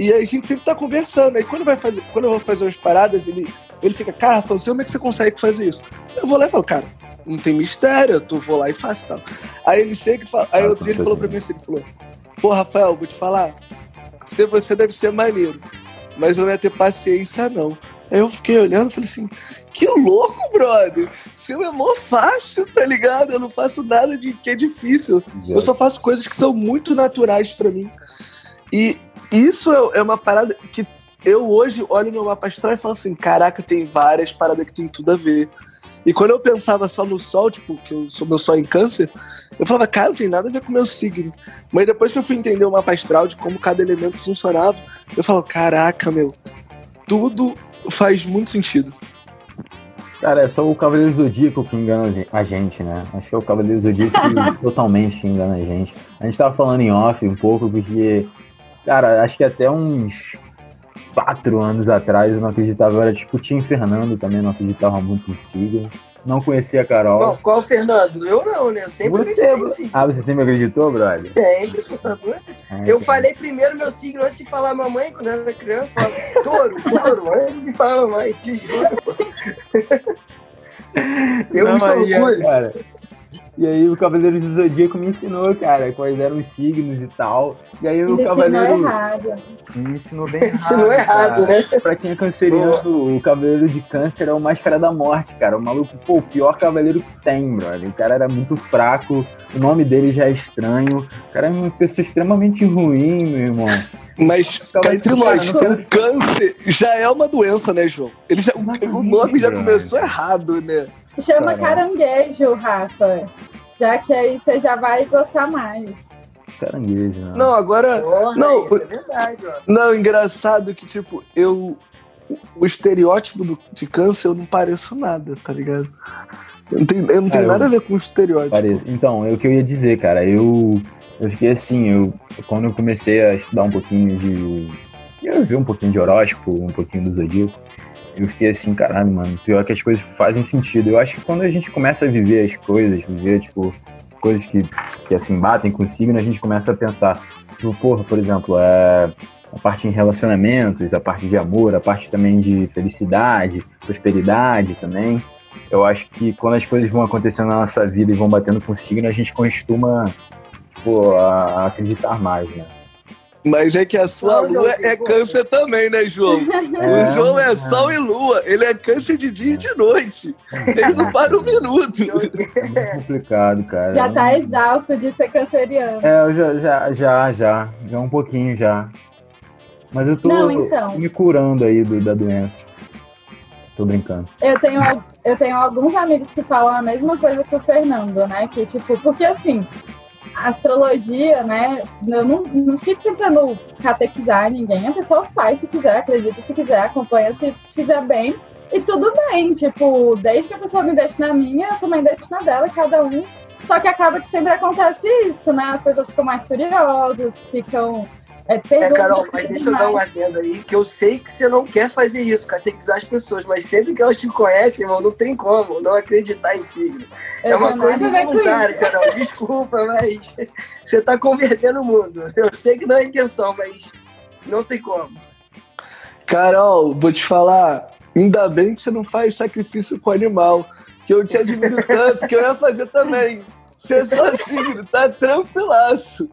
E a gente sempre tá conversando. Aí quando, vai fazer, quando eu vou fazer umas paradas, ele, ele fica, cara, Rafael, você como é que você consegue fazer isso? Eu vou lá e falo, cara, não tem mistério, eu tô, vou lá e faço e tal. Aí ele chega e fala. Aí Ah, outro dia ele falou pra mim assim, ele falou, pô, Rafael, vou te falar, ser você deve ser maneiro, mas eu não ia ter paciência, não. Aí eu fiquei olhando e falei assim, que louco, brother! Seu é mó fácil, tá ligado? Eu não faço nada de que é difícil. Eu só faço coisas que são muito naturais pra mim. E isso é, é uma parada que eu hoje olho no mapa astral e falo assim: caraca, tem várias paradas que tem tudo a ver. E quando eu pensava só no sol, tipo, que eu sou meu sol em câncer, eu falava, cara, não tem nada a ver com o meu signo. Mas depois que eu fui entender o mapa astral, de como cada elemento funcionava, eu falo, caraca, meu, tudo faz muito sentido. Cara, é só o Cavaleiro Zodíaco que engana a gente, né? Acho que é o Cavaleiro Zodíaco que totalmente que engana a gente. A gente tava falando em off um pouco, porque, cara, acho que até uns quatro anos atrás eu não acreditava, eu era tipo o Tim Fernando também, não acreditava muito em signo. Não conhecia a Carol. Qual o Fernando? Eu não, né? Eu sempre Você, acreditei. Ah, você sempre acreditou, brother? Sempre, tu tá doido? Ah, Eu falei primeiro meu signo antes de falar mamãe, quando eu era criança. Eu falava, touro, touro, antes de falar mamãe, te juro. Deu Não, muito aí, orgulho. cara. E aí o Cavaleiro do Zodíaco me ensinou, cara, quais eram os signos e tal. E aí o Ele ensinou Cavaleiro errado. me ensinou bem errado. Ensinou errado, cara. né? Pra quem é canceriano, o Cavaleiro de Câncer é o Máscara da Morte, cara. O maluco, pô, o pior cavaleiro que tem, brother. O cara era muito fraco, o nome dele já é estranho. O cara é uma pessoa extremamente ruim, meu irmão. Mas cá entre nós, o câncer já é uma doença, né, João? Ele já, o- nome já começou errado, né? Se chama Caramba. caranguejo, Rafa. Já que aí você já vai gostar mais. Caranguejo, né? Não, agora. Porra, Não, isso é verdade, ó. Não, engraçado que, tipo, eu. o- estereótipo do- de câncer eu não pareço nada, tá ligado? Eu não tenho, eu não tenho Cara, nada a ver com o estereótipo. Parece. Então, é o que eu ia dizer, cara. Eu, eu fiquei assim, eu, quando eu comecei a estudar um pouquinho de. Eu vi um pouquinho de horóscopo, um pouquinho do zodíaco. Eu fiquei assim, caralho, mano. Pior que as coisas fazem sentido. Eu acho que quando a gente começa a viver as coisas, viver, tipo, coisas que, que assim, batem com signo, a gente começa a pensar. Tipo, porra, por exemplo, é, a parte em relacionamentos, a parte de amor, a parte também de felicidade, prosperidade também. eu acho que quando as coisas vão acontecendo na nossa vida e vão batendo com signo, a gente costuma tipo, a acreditar mais, né? Mas é que a sua não, lua é câncer também, né, João? É, o João é, é sol e lua. Ele é câncer de dia e de noite. Ele não para um minuto. É complicado, cara. Já tá exausto de ser canceriano. É, eu já, já, já, já. Já um pouquinho já. Mas eu tô não, então. me curando aí do, da doença. Tô brincando. Eu tenho, eu tenho alguns amigos que falam a mesma coisa que o Fernando, né? Que, tipo, porque assim, astrologia, né? Eu não, não fico tentando catequizar ninguém. A pessoa faz se quiser, acredita se quiser, acompanha se fizer bem. E tudo bem, tipo, desde que a pessoa me deixe na minha, eu também deixo na dela, cada um. Só que acaba que sempre acontece isso, né? As pessoas ficam mais curiosas, ficam é, é, Carol, mas deixa eu dar uma adenda aí, que eu sei que você não quer fazer isso, catequizar as pessoas, mas sempre que elas te conhecem, irmão, não tem como não acreditar em signo. É uma coisa involuntária, Carol, desculpa, mas você tá convertendo o mundo. Eu sei que não é intenção, mas não tem como. Carol, vou te falar, ainda bem que você não faz sacrifício com animal, que eu te admiro tanto, que eu ia fazer também. Você é só signo, tá tranquilaço.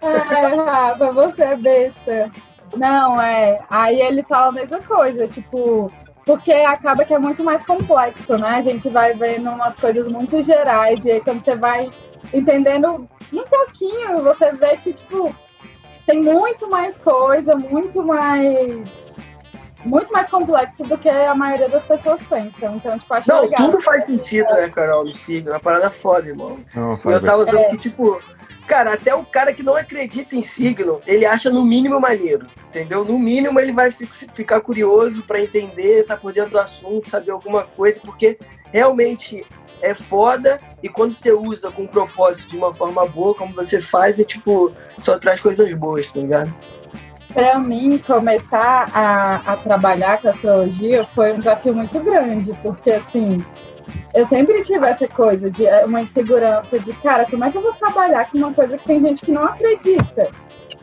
É, Rafa, você é besta. Não, é. Aí eles falam a mesma coisa, tipo, porque acaba que é muito mais complexo, né? A gente vai vendo umas coisas muito gerais, e aí quando você vai entendendo um pouquinho, você vê que, tipo, tem muito mais coisa, muito mais. Muito mais complexo do que a maioria das pessoas pensam. Então, tipo, acho Não, legal. tudo faz sentido, né, Carol? No signo. É uma parada foda, irmão. Não, eu tava usando é. que, tipo, Cara, até o cara que não acredita em signo, ele acha no mínimo maneiro, entendeu? No mínimo ele vai ficar curioso para entender, tá por dentro do assunto, saber alguma coisa, porque realmente é foda e quando você usa com propósito de uma forma boa, como você faz, é tipo, só traz coisas boas, tá ligado? Para mim, começar a, a trabalhar com astrologia foi um desafio muito grande, porque assim, eu sempre tive essa coisa de é, uma insegurança de, cara, como é que eu vou trabalhar com uma coisa que tem gente que não acredita?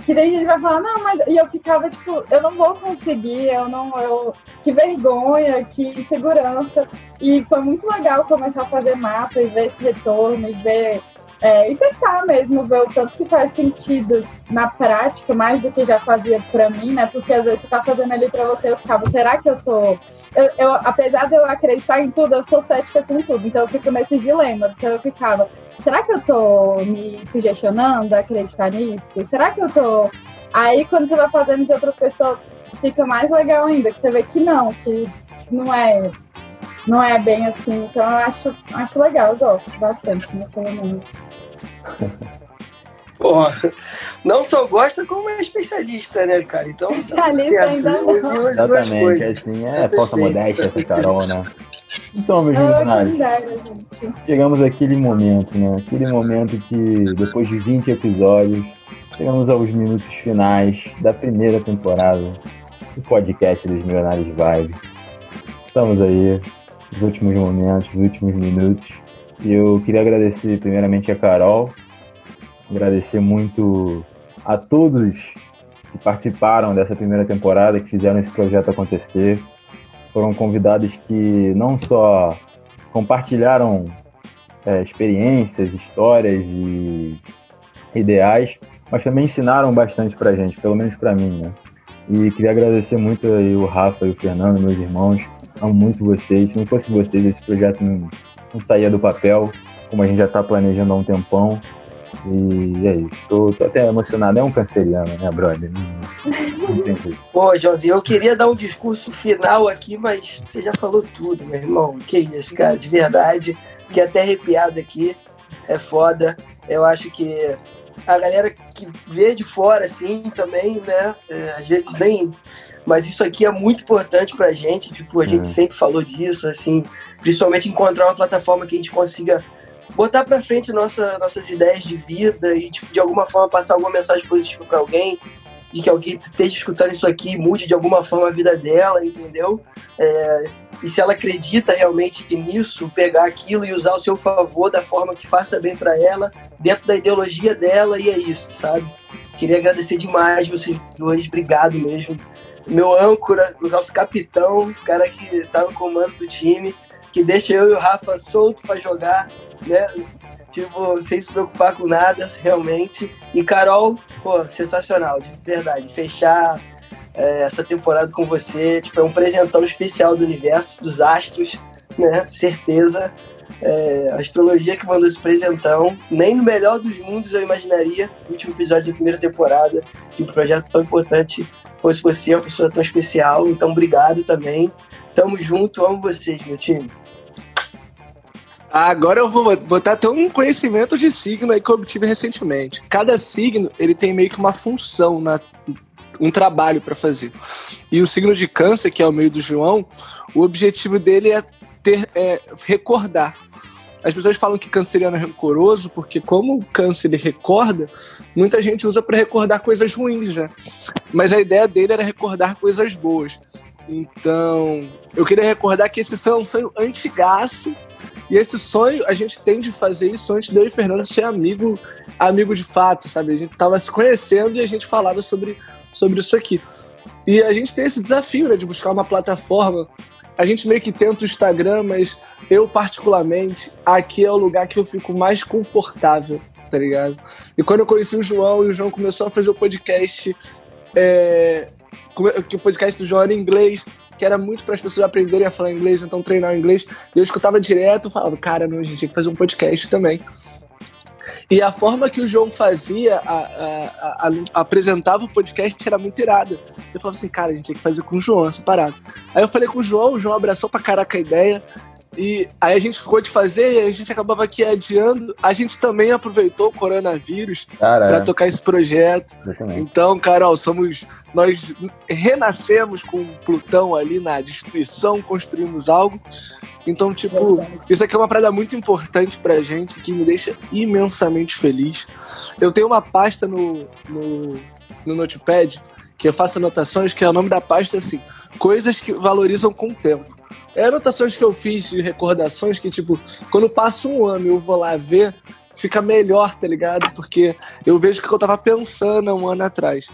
Que daí a gente vai falar, não, mas. E eu ficava, tipo, eu não vou conseguir, eu não. Eu... Que vergonha, que insegurança. E foi muito legal começar a fazer mapa e ver esse retorno e ver. É, e testar mesmo, ver o tanto que faz sentido na prática, mais do que já fazia para mim, né? Porque às vezes você tá fazendo ali para você, eu ficava, será que eu tô eu, eu, apesar de eu acreditar em tudo, eu sou cética com tudo. Então eu fico nesses dilemas. Então eu ficava, será que eu tô me sugestionando a acreditar nisso? Será que eu tô. Aí quando você vai fazendo de outras pessoas, fica mais legal ainda, que você vê que não, que não é. Não é bem assim. Então eu acho, acho legal, eu gosto bastante, né? Pelo menos. Porra, não só gosta, como é especialista, né, cara? Então, tá especialista tá ainda não. Exatamente, assim, é, é falsa modéstia essa Carol, né? Então, meus meninos, chegamos àquele momento, né? Aquele momento que, depois de 20 episódios, chegamos aos minutos finais da primeira temporada do podcast dos Milionários Vibe. Estamos aí, nos últimos momentos, nos últimos minutos. Eu queria agradecer primeiramente a Carol Agradecer muito a todos que participaram dessa primeira temporada, que fizeram esse projeto acontecer. Foram convidados que não só compartilharam é, experiências, histórias e ideais, mas também ensinaram bastante pra gente, pelo menos pra mim, né? E queria agradecer muito aí o Rafa e o Fernando, meus irmãos. Amo muito vocês. Se não fosse vocês, esse projeto não, não saía do papel, como a gente já está planejando há um tempão. E é isso. Tô, tô até emocionado. É um canceriano, né, brother? Não, não Pô, Josinho, eu queria dar um discurso final aqui, mas você já falou tudo, meu irmão. Que isso, cara, de verdade. Fiquei até arrepiado aqui. É foda. Eu acho que a galera que vê de fora, assim, também, né? É, às vezes nem. Mas isso aqui é muito importante pra gente. Tipo, a gente é. sempre falou disso, assim. Principalmente encontrar uma plataforma que a gente consiga botar para frente nossa, nossas ideias de vida e tipo, de alguma forma passar alguma mensagem positiva para alguém, de que alguém esteja escutando isso aqui mude de alguma forma a vida dela, entendeu? É, e se ela acredita realmente nisso, pegar aquilo e usar ao seu favor da forma que faça bem para ela, dentro da ideologia dela, e é isso, sabe? Queria agradecer demais vocês dois, obrigado mesmo. Meu âncora, o nosso capitão, o cara que tá no comando do time. que deixa eu e o Rafa solto para jogar, né? Tipo, sem se preocupar com nada, realmente. E Carol, pô, sensacional, de verdade. Fechar é, essa temporada com você, tipo, é um presentão especial do universo, dos astros, né? Certeza. É, a astrologia que mandou esse presentão. Nem no melhor dos mundos eu imaginaria, no último episódio da primeira temporada, que um projeto tão importante fosse você, uma pessoa tão especial. Então, obrigado também. Tamo junto, amo vocês, meu time. Agora eu vou botar até um conhecimento de signo aí que eu obtive recentemente. Cada signo ele tem meio que uma função, na, um trabalho para fazer. E o signo de câncer, que é o meio do João, o objetivo dele é ter é, recordar. As pessoas falam que canceriano é rancoroso porque como o câncer ele recorda, muita gente usa para recordar coisas ruins, né? Mas a ideia dele era recordar coisas boas. Então, eu queria recordar que esse sonho é um sonho antigaço e esse sonho, a gente tem de fazer isso antes de eu e Fernando ser amigo, amigo de fato, sabe? A gente tava se conhecendo e a gente falava sobre, sobre isso aqui. E a gente tem esse desafio, né, de buscar uma plataforma. A gente meio que tenta o Instagram, mas eu, particularmente, aqui é o lugar que eu fico mais confortável, tá ligado? E quando eu conheci o João e o João começou a fazer o podcast, é, que o podcast do João era em inglês, que era muito para as pessoas aprenderem a falar inglês, então treinar o inglês. E eu escutava direto falando, cara, não, a gente tinha que fazer um podcast também. E a forma que o João fazia, a, a, a, apresentava o podcast era muito irada. Eu falava assim, cara, a gente tinha que fazer com o João essa parada. Aí eu falei com o João, o João abraçou pra caraca a ideia. E aí a gente ficou de fazer e a gente acabava aqui adiando. A gente também aproveitou o coronavírus para tocar esse projeto. Exatamente. Então, Carol, somos nós renascemos com Plutão ali na destruição, construímos algo. Então, tipo, isso aqui é uma parada muito importante pra gente, que me deixa imensamente feliz. Eu tenho uma pasta no, no, no Notepad que eu faço anotações, que é o nome da pasta assim, coisas que valorizam com o tempo. É anotações que eu fiz de recordações que, tipo, quando passa um ano e eu vou lá ver, fica melhor, tá ligado? Porque eu vejo o que eu tava pensando há um ano atrás.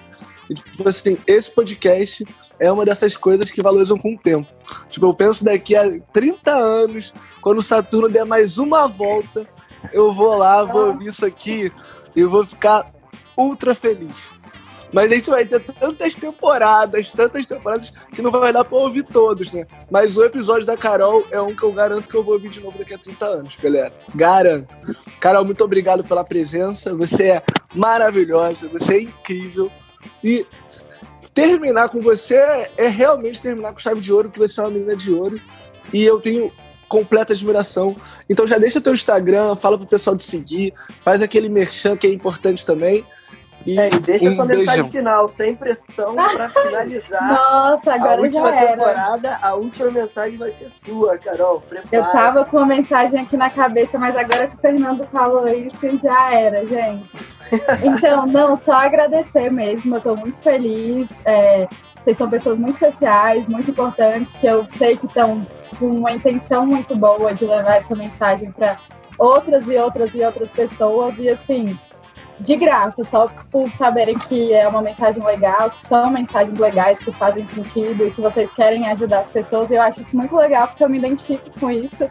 E, tipo assim, esse podcast é uma dessas coisas que valorizam com o tempo. Tipo, eu penso daqui a 30 anos, quando o Saturno der mais uma volta, eu vou lá, vou ouvir isso aqui e vou ficar ultra feliz. Mas a gente vai ter tantas temporadas, tantas temporadas, que não vai dar pra ouvir todos, né? Mas o episódio da Carol é um que eu garanto que eu vou ouvir de novo daqui a 30 anos, galera. Garanto. Carol, muito obrigado pela presença. Você é maravilhosa, você é incrível. E terminar com você é realmente terminar com chave de ouro, que você é uma menina de ouro. E eu tenho completa admiração. Então já deixa teu Instagram, fala pro pessoal de seguir, faz aquele merchan que é importante também. E, é, e deixa um sua beijão. mensagem final, sem pressão, para finalizar. Nossa, agora a última já era. temporada. A última mensagem vai ser sua, Carol. Prepara. Eu tava com uma mensagem aqui na cabeça, mas agora que o Fernando falou isso, já era, gente. Então, não, só agradecer mesmo. Eu tô muito feliz. É, vocês são pessoas muito especiais, muito importantes, que eu sei que estão com uma intenção muito boa de levar essa mensagem para outras e outras e outras pessoas. E assim, de graça, só por saberem que é uma mensagem legal, que são mensagens legais, que fazem sentido e que vocês querem ajudar as pessoas. Eu acho isso muito legal, porque eu me identifico com isso.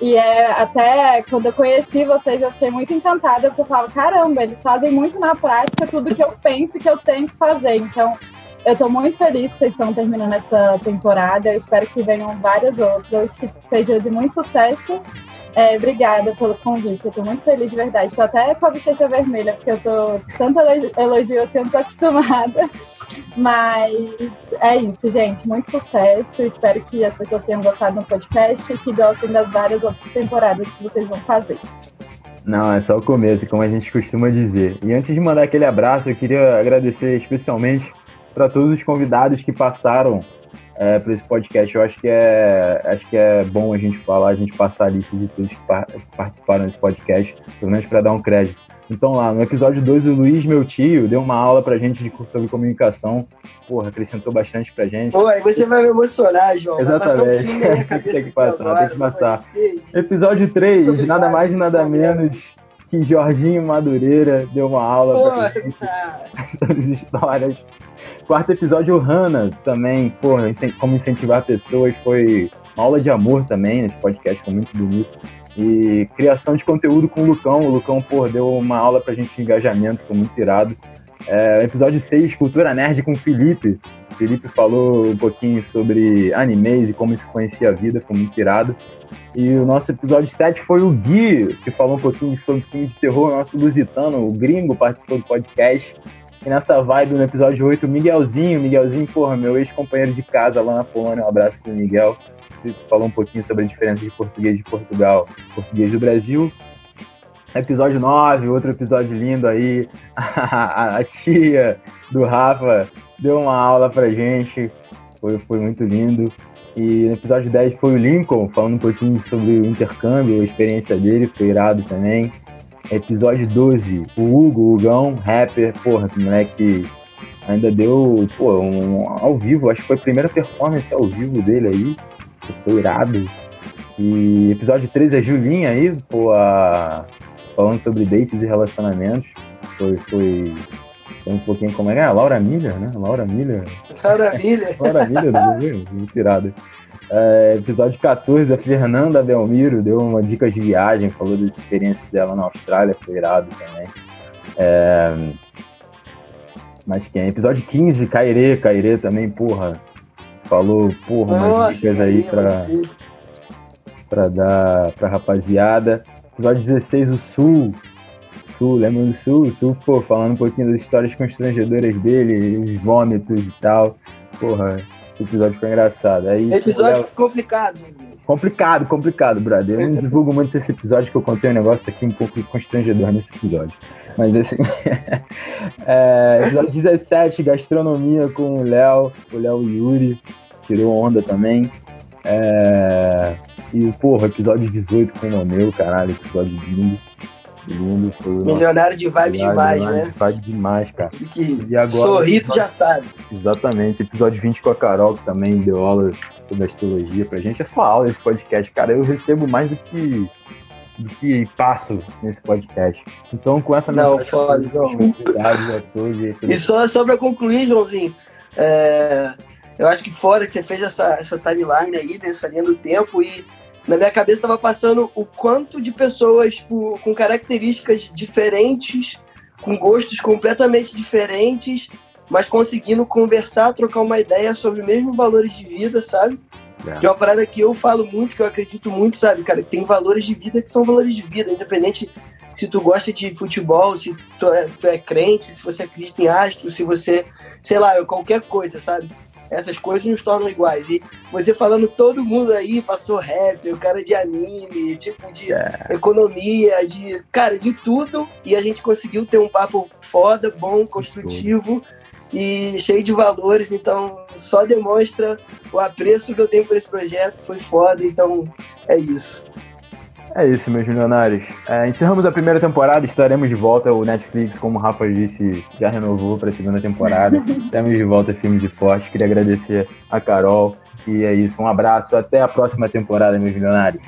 E é, até quando eu conheci vocês, eu fiquei muito encantada, porque eu falo, caramba, eles fazem muito na prática tudo que eu penso que eu tento fazer. Então, eu estou muito feliz que vocês estão terminando essa temporada. Eu espero que venham várias outras, que sejam de muito sucesso. É, obrigada pelo convite. Eu tô muito feliz de verdade. Tô até com a bochecha vermelha, porque eu tô tanto elogio assim, eu não tô acostumada. Mas é isso, gente. Muito sucesso. Espero que as pessoas tenham gostado do podcast e que gostem das várias outras temporadas que vocês vão fazer. Não, é só o começo, como a gente costuma dizer. E antes de mandar aquele abraço, eu queria agradecer especialmente para todos os convidados que passaram é, para esse podcast. Eu acho que é acho que é bom a gente falar, a gente passar a lista de todos que, par participaram desse podcast, pelo menos para dar um crédito. Então lá, no episódio 2, o Luiz, meu tio, deu uma aula pra gente de sobre comunicação. Porra, acrescentou bastante pra gente. Pô, aí você vai me emocionar, João. Exatamente. Um tem que passar, tem que passar. Episódio 3, nada mais nada menos que Jorginho Madureira deu uma aula Porra, pra gente sobre as histórias Quarto episódio, o Hanna também, porra, como incentivar pessoas, foi uma aula de amor também nesse podcast, foi muito bonito. E criação de conteúdo com o Lucão. O Lucão, pô, deu uma aula pra gente de engajamento, foi muito irado. É, episódio 6, Cultura Nerd com o Felipe. O Felipe falou um pouquinho sobre animes e como isso influencia a vida, foi muito irado. E o nosso episódio 7 foi o Gui, que falou um pouquinho sobre filme de terror, nosso lusitano, o gringo, participou do podcast. E nessa vibe, no episódio 8, o Miguelzinho, Miguelzinho, porra, meu ex-companheiro de casa lá na Polônia, um abraço pro Miguel falou um pouquinho sobre a diferença de português de Portugal português do Brasil. Episódio 9, outro episódio lindo aí. a, tia do Rafa deu uma aula pra gente, foi, foi muito lindo. E no episódio 10 foi o Lincoln, falando um pouquinho sobre o intercâmbio, a experiência dele, foi irado também. Episódio 12, o Hugo, o Hugão, rapper, porra, moleque ainda deu, pô, um, ao vivo, acho que foi a primeira performance ao vivo dele aí foi irado. E episódio 13 é Julinha aí, pô, a... falando sobre dates e relacionamentos. Foi, foi, foi um pouquinho como é, é? Laura Miller, né? Laura Miller. Laura Miller. Laura Miller, irado. É, episódio 14, a Fernanda Belmiro deu uma dica de viagem, falou das experiências dela na Austrália, foi irado também. É, mas quem? Episódio 15, Cairê, Cairê também, porra, falou, porra, umas dicas aí pra, pra dar pra rapaziada. Episódio 16, o Sul. Sul, lembra do Sul? O Sul, pô, falando um pouquinho das histórias constrangedoras dele, os vômitos e tal. Porra, esse episódio foi engraçado. Aí, episódio complicado, Complicado, complicado, brother. Eu não divulgo muito esse episódio, que eu contei um negócio aqui um pouco constrangedor nesse episódio. Mas assim. é, episódio 17, gastronomia com o Léo, o Léo Yuri, tirou onda também. É, e, porra, episódio 18 com o Moneu, caralho, episódio lindo. Lindo, foi Milionário de vibe demais, né? De vibe demais, cara. Que e agora, sorriso já sabe. Exatamente. Episódio 20 com a Carol, que também deu aula sobre astrologia pra gente. É só aula esse podcast, cara. Eu recebo mais do que do que passo nesse podcast. Então, com essa Não, foda, obrigado a todos. E, e só, só para concluir, Joãozinho, é, eu acho que fora que você fez essa, essa timeline aí, nessa linha do tempo, e na minha cabeça estava passando o quanto de pessoas tipo, com características diferentes, com gostos completamente diferentes, mas conseguindo conversar, trocar uma ideia sobre os mesmos valores de vida, sabe? É. Que é uma parada que eu falo muito, que eu acredito muito, sabe, cara? Que tem valores de vida que são valores de vida, independente se tu gosta de futebol, se tu é, tu é crente, se você acredita em astro, se você, sei lá, qualquer coisa, sabe? Essas coisas nos tornam iguais. E você falando, todo mundo aí passou rap, o cara de anime, tipo de é. economia, de. Cara, de tudo. E a gente conseguiu ter um papo foda, bom, construtivo e cheio de valores, então só demonstra o apreço que eu tenho por esse projeto, foi foda, então é isso. É isso, meus milionários. É, encerramos a primeira temporada, estaremos de volta. O Netflix, como o Rafa disse, já renovou para a segunda temporada. estaremos de volta, filmes de forte. Queria agradecer a Carol. E é isso, um abraço. Até a próxima temporada, meus milionários.